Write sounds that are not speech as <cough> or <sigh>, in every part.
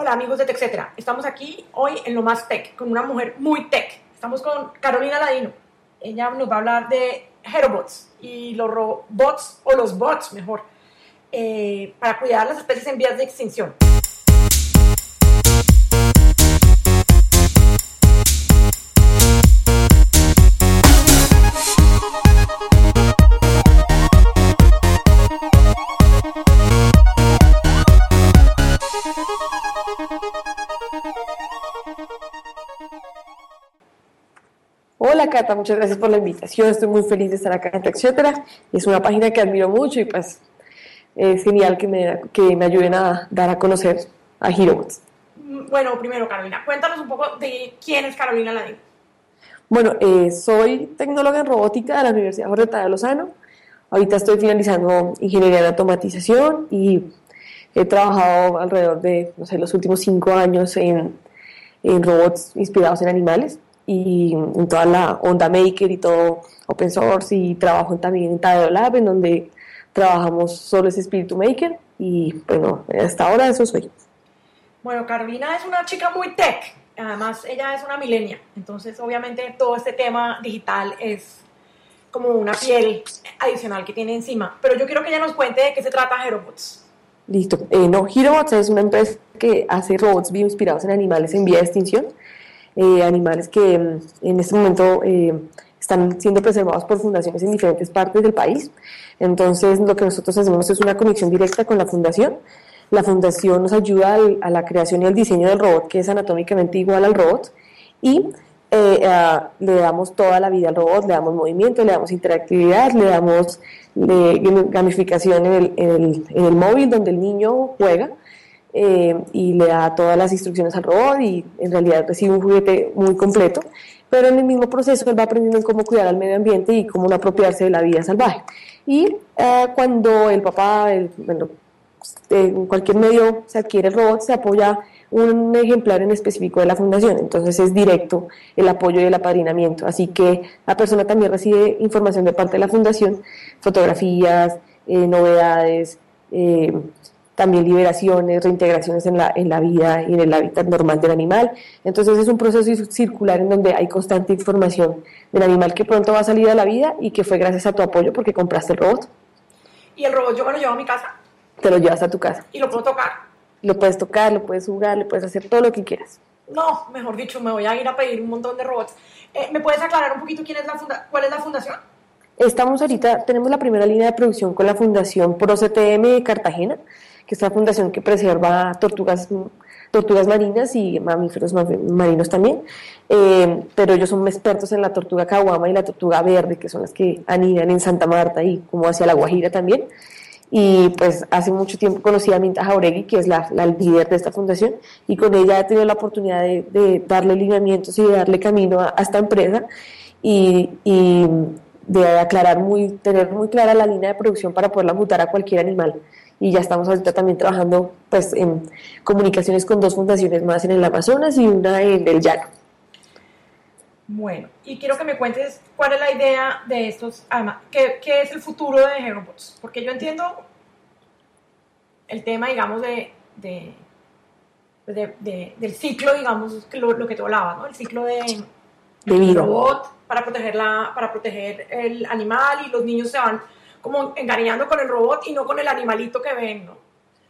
Hola amigos de TechCetera, estamos aquí hoy en lo más tech, con una mujer muy tech. Estamos con Carolina Ladino. Ella nos va a hablar de Herobots y los robots, o los bots mejor, eh, para cuidar las especies en vías de extinción. Hola Cata, muchas gracias por la invitación. Estoy muy feliz de estar acá en etcétera. Es una página que admiro mucho y pues es genial que me, que me ayuden a dar a conocer a HeroBots. Bueno, primero Carolina, cuéntanos un poco de quién es Carolina Ladino. Bueno, eh, soy tecnóloga en robótica de la Universidad Jorge de Lozano. Ahorita estoy finalizando ingeniería en automatización y he trabajado alrededor de, no sé, los últimos cinco años en, en robots inspirados en animales y en toda la onda maker y todo open source y trabajo también en Tadeo Lab en donde trabajamos solo ese espíritu maker y bueno, hasta ahora eso soy. Bueno, Carolina es una chica muy tech, además ella es una milenia, entonces obviamente todo este tema digital es como una piel adicional que tiene encima, pero yo quiero que ella nos cuente de qué se trata HeroBots. Listo, eh, no, HeroBots es una empresa que hace robots bio inspirados en animales en vía de extinción eh, animales que mm, en este momento eh, están siendo preservados por fundaciones en diferentes partes del país. Entonces, lo que nosotros hacemos es una conexión directa con la fundación. La fundación nos ayuda a la creación y al diseño del robot, que es anatómicamente igual al robot, y eh, le damos toda la vida al robot, le damos movimiento, le damos interactividad, le damos gamificación en el, en el móvil donde el niño juega eh, y le da todas las instrucciones al robot y en realidad recibe un juguete muy completo, pero en el mismo proceso él va aprendiendo cómo cuidar al medio ambiente y cómo no apropiarse de la vida salvaje. Y eh, cuando el papá, bueno, en cualquier medio se adquiere el robot, se apoya un ejemplar en específico de la fundación, entonces es directo el apoyo y el apadrinamiento, así que la persona también recibe información de parte de la fundación, fotografías, eh, novedades, eh, también liberaciones, reintegraciones en la, en la vida y en el hábitat normal del animal. Entonces es un proceso circular en donde hay constante información del animal que pronto va a salir a la vida y que fue gracias a tu apoyo porque compraste el robot. Y el robot yo me lo llevo a mi casa. Te lo llevas a tu casa. Y lo puedo tocar. Lo puedes tocar, lo puedes jugar, le puedes hacer todo lo que quieras. No, mejor dicho, me voy a ir a pedir un montón de robots. Eh, ¿Me puedes aclarar un poquito quién es la funda cuál es la fundación? Estamos ahorita, tenemos la primera línea de producción con la Fundación ProCTM de Cartagena que es una fundación que preserva tortugas, tortugas marinas y mamíferos marinos también, eh, pero ellos son expertos en la tortuga caguama y la tortuga verde, que son las que anidan en Santa Marta y como hacia La Guajira también. Y pues hace mucho tiempo conocí a Minta Jauregui, que es la, líder de esta fundación, y con ella he tenido la oportunidad de, darle lineamientos y de darle camino a, esta empresa y, y de aclarar muy, tener muy clara la línea de producción para poderla mutar a cualquier animal y ya estamos ahorita también trabajando pues en comunicaciones con dos fundaciones más en el Amazonas y una en el Llano. Bueno, y quiero que me cuentes cuál es la idea de estos, además, qué, qué es el futuro de Herobots, porque yo entiendo el tema, digamos, de, de, de, del ciclo, digamos, lo, lo, que tú hablabas, ¿no? El ciclo de, de robot para proteger, la, para proteger el animal y los niños se van como encariñando con el robot y no con el animalito que ven, ¿no?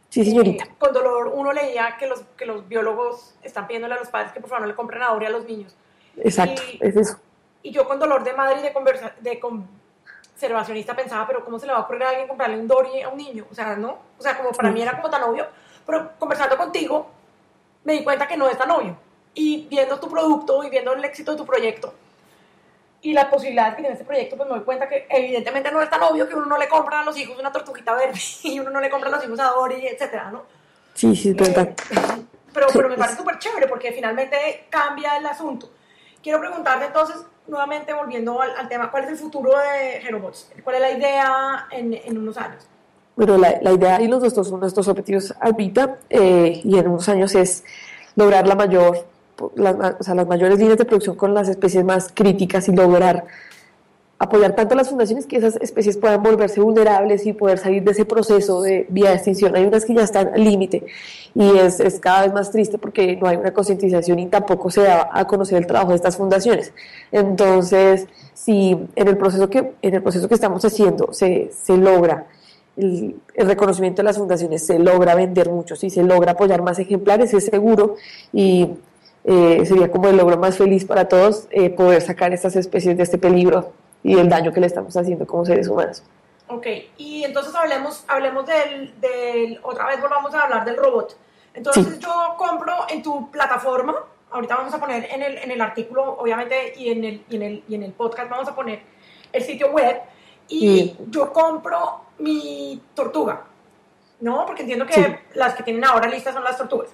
Sí, señorita. Eh, con dolor uno leía que los, que los biólogos están pidiéndole a los padres que por favor no le compren ahora a los niños. Exacto, es eso. Y yo con dolor de madre y de, conversa, de conservacionista pensaba, pero ¿cómo se le va a ocurrir a alguien comprarle un Dory a un niño? O sea, ¿no? O sea, como para mí era como tan obvio. Pero conversando contigo, me di cuenta que no es tan obvio. Y viendo tu producto y viendo el éxito de tu proyecto, y la posibilidad que tiene este proyecto, pues me doy cuenta que evidentemente no es tan obvio que uno no le compra a los hijos una tortuguita verde <laughs> y uno no le compra a los hijos a Dory, etcétera, ¿no? Sí, sí, es verdad. Eh, <laughs> pero, pero me parece súper chévere porque finalmente cambia el asunto. Quiero preguntarte entonces, nuevamente volviendo al, tema, ¿cuál es el futuro de Gerobots? ¿Cuál es la idea en, en unos años? Bueno, la, la, idea y los son nuestros objetivos ahorita eh, y en unos años es lograr la mayor las, o sea, las mayores líneas de producción con las especies más críticas y lograr apoyar tanto a las fundaciones que esas especies puedan volverse vulnerables y poder salir de ese proceso de vía de extinción. Hay unas que ya están al límite y es, es, cada vez más triste porque no hay una concientización y tampoco se da a conocer el trabajo de estas fundaciones. Entonces, si en el proceso que, en el proceso que estamos haciendo se, se logra el, el, reconocimiento de las fundaciones, se logra vender mucho, si se logra apoyar más ejemplares, es seguro y eh, sería como el logro más feliz para todos eh, poder sacar estas especies de este peligro y el daño que le estamos haciendo como seres humanos. Ok, y entonces hablemos, hablemos del, del otra vez volvamos a hablar del robot. Entonces sí. yo compro en tu plataforma, ahorita vamos a poner en el, en el artículo, obviamente, y en, el, y, en el, y en el podcast vamos a poner el sitio web, y sí. yo compro mi tortuga, ¿no? Porque entiendo que sí. las que tienen ahora listas son las tortugas.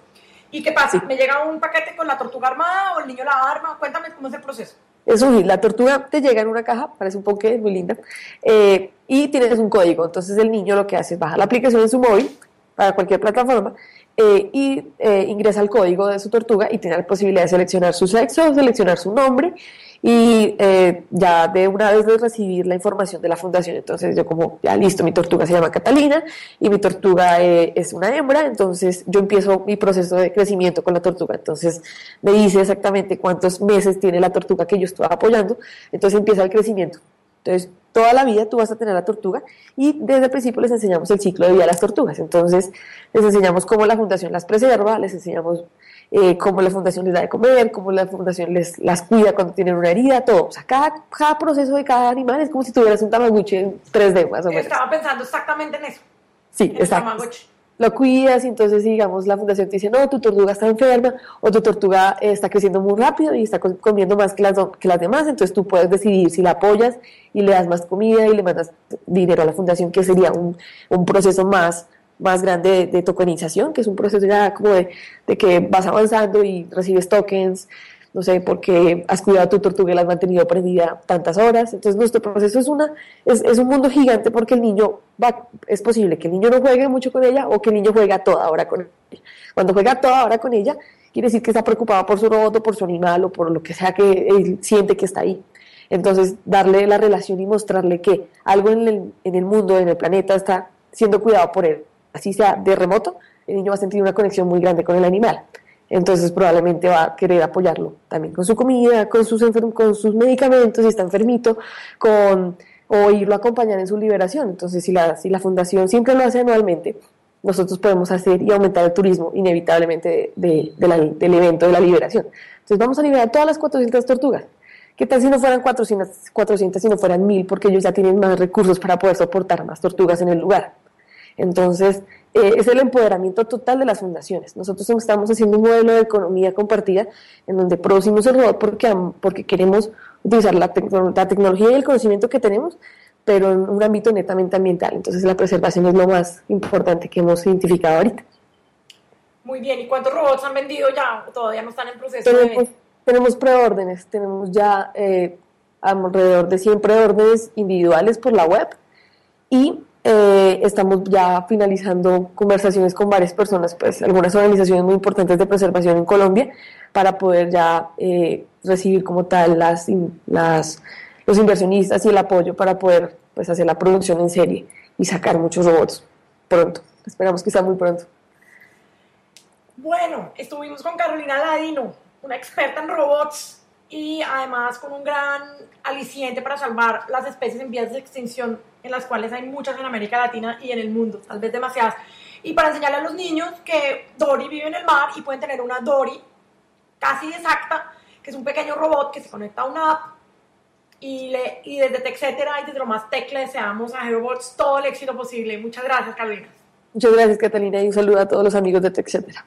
¿Y qué pasa? ¿Me llega un paquete con la tortuga armada o el niño la arma? Cuéntame cómo es el proceso. Es un la tortuga te llega en una caja, parece un poco muy linda, eh, y tienes un código. Entonces el niño lo que hace es baja la aplicación en su móvil para cualquier plataforma eh, y eh, ingresa el código de su tortuga y tiene la posibilidad de seleccionar su sexo, seleccionar su nombre y eh, ya de una vez de recibir la información de la fundación, entonces yo como, ya listo, mi tortuga se llama Catalina y mi tortuga es una hembra, entonces yo empiezo mi proceso de crecimiento con la tortuga, entonces me dice exactamente cuántos meses tiene la tortuga que yo estoy apoyando, entonces empieza el crecimiento. Entonces, toda la vida tú vas a tener la tortuga y desde el principio les enseñamos el ciclo de vida a las tortugas. Entonces, les enseñamos cómo la fundación las preserva, les enseñamos eh, cómo la fundación les da de comer, cómo la fundación les las cuida cuando tienen una herida, todo. O sea, cada, cada proceso de cada animal es como si tuvieras un Tamagotchi en 3D más o menos. Estaba pensando exactamente en eso. Sí, en exacto. Lo cuidas y entonces, digamos, la fundación te dice, no, tu tortuga está enferma o tu tortuga eh, está creciendo muy rápido y está comiendo más que las, que las demás, entonces tú puedes decidir si la apoyas y le das más comida y le mandas dinero a la fundación, que sería un, un proceso más más grande de, tokenización, que es un proceso ya como de, de, que vas avanzando y recibes tokens, no sé, porque has cuidado a tu tortuga y la has mantenido prendida tantas horas. Entonces nuestro proceso es, una, es, es, un mundo gigante porque el niño va, es posible que el niño no juegue mucho con ella o que el niño juega toda hora con ella. Cuando juega toda hora con ella, quiere decir que está preocupado por su robot o por su animal o por lo que sea que él siente que está ahí. Entonces, darle la relación y mostrarle que algo en el, en el mundo, en el planeta, está siendo cuidado por él así sea de remoto, el niño va a sentir una conexión muy grande con el animal. Entonces probablemente va a querer apoyarlo también con su comida, con sus, con sus medicamentos, si está enfermito, con, o irlo a acompañar en su liberación. Entonces si la, si la fundación siempre lo hace anualmente, nosotros podemos hacer y aumentar el turismo inevitablemente de, del evento de la liberación. Entonces vamos a liberar todas las 400 tortugas. ¿Qué tal si no fueran 400, 400 si no fueran 1000? Porque ellos ya tienen más recursos para poder soportar más tortugas en el lugar. Entonces, eh, es el empoderamiento total de las fundaciones. Nosotros estamos haciendo un modelo de economía compartida en donde producimos el robot porque, porque queremos utilizar la, tecno la tecnología y el conocimiento que tenemos, pero en un ámbito netamente ambiental. Entonces, la preservación es lo más importante que hemos identificado ahorita. Muy bien, ¿y cuántos robots han vendido ya? ¿Todavía no están en proceso tenemos, de...? Tenemos preórdenes, tenemos ya eh, alrededor de 100 preórdenes individuales por la web y eh, estamos ya finalizando conversaciones con varias personas, pues algunas organizaciones muy importantes de preservación en Colombia, para poder ya eh, recibir como tal las, los inversionistas y el apoyo para poder pues, hacer la producción en serie y sacar muchos robots pronto. Esperamos que sea muy pronto. Bueno, estuvimos con Carolina Ladino, una experta en robots y además con un gran aliciente para salvar las especies en vías de extinción, en las cuales hay muchas en América Latina y en el mundo, tal vez demasiadas. Y para enseñarle a los niños que Dory vive en el mar y pueden tener una Dory casi exacta, que es un pequeño robot que se conecta a una app. Y, le, y desde TechCetera y desde lo más tech le deseamos a Aerobots todo el éxito posible. Muchas gracias, Carolina. Muchas gracias, Catalina, y un saludo a todos los amigos de TechCetera.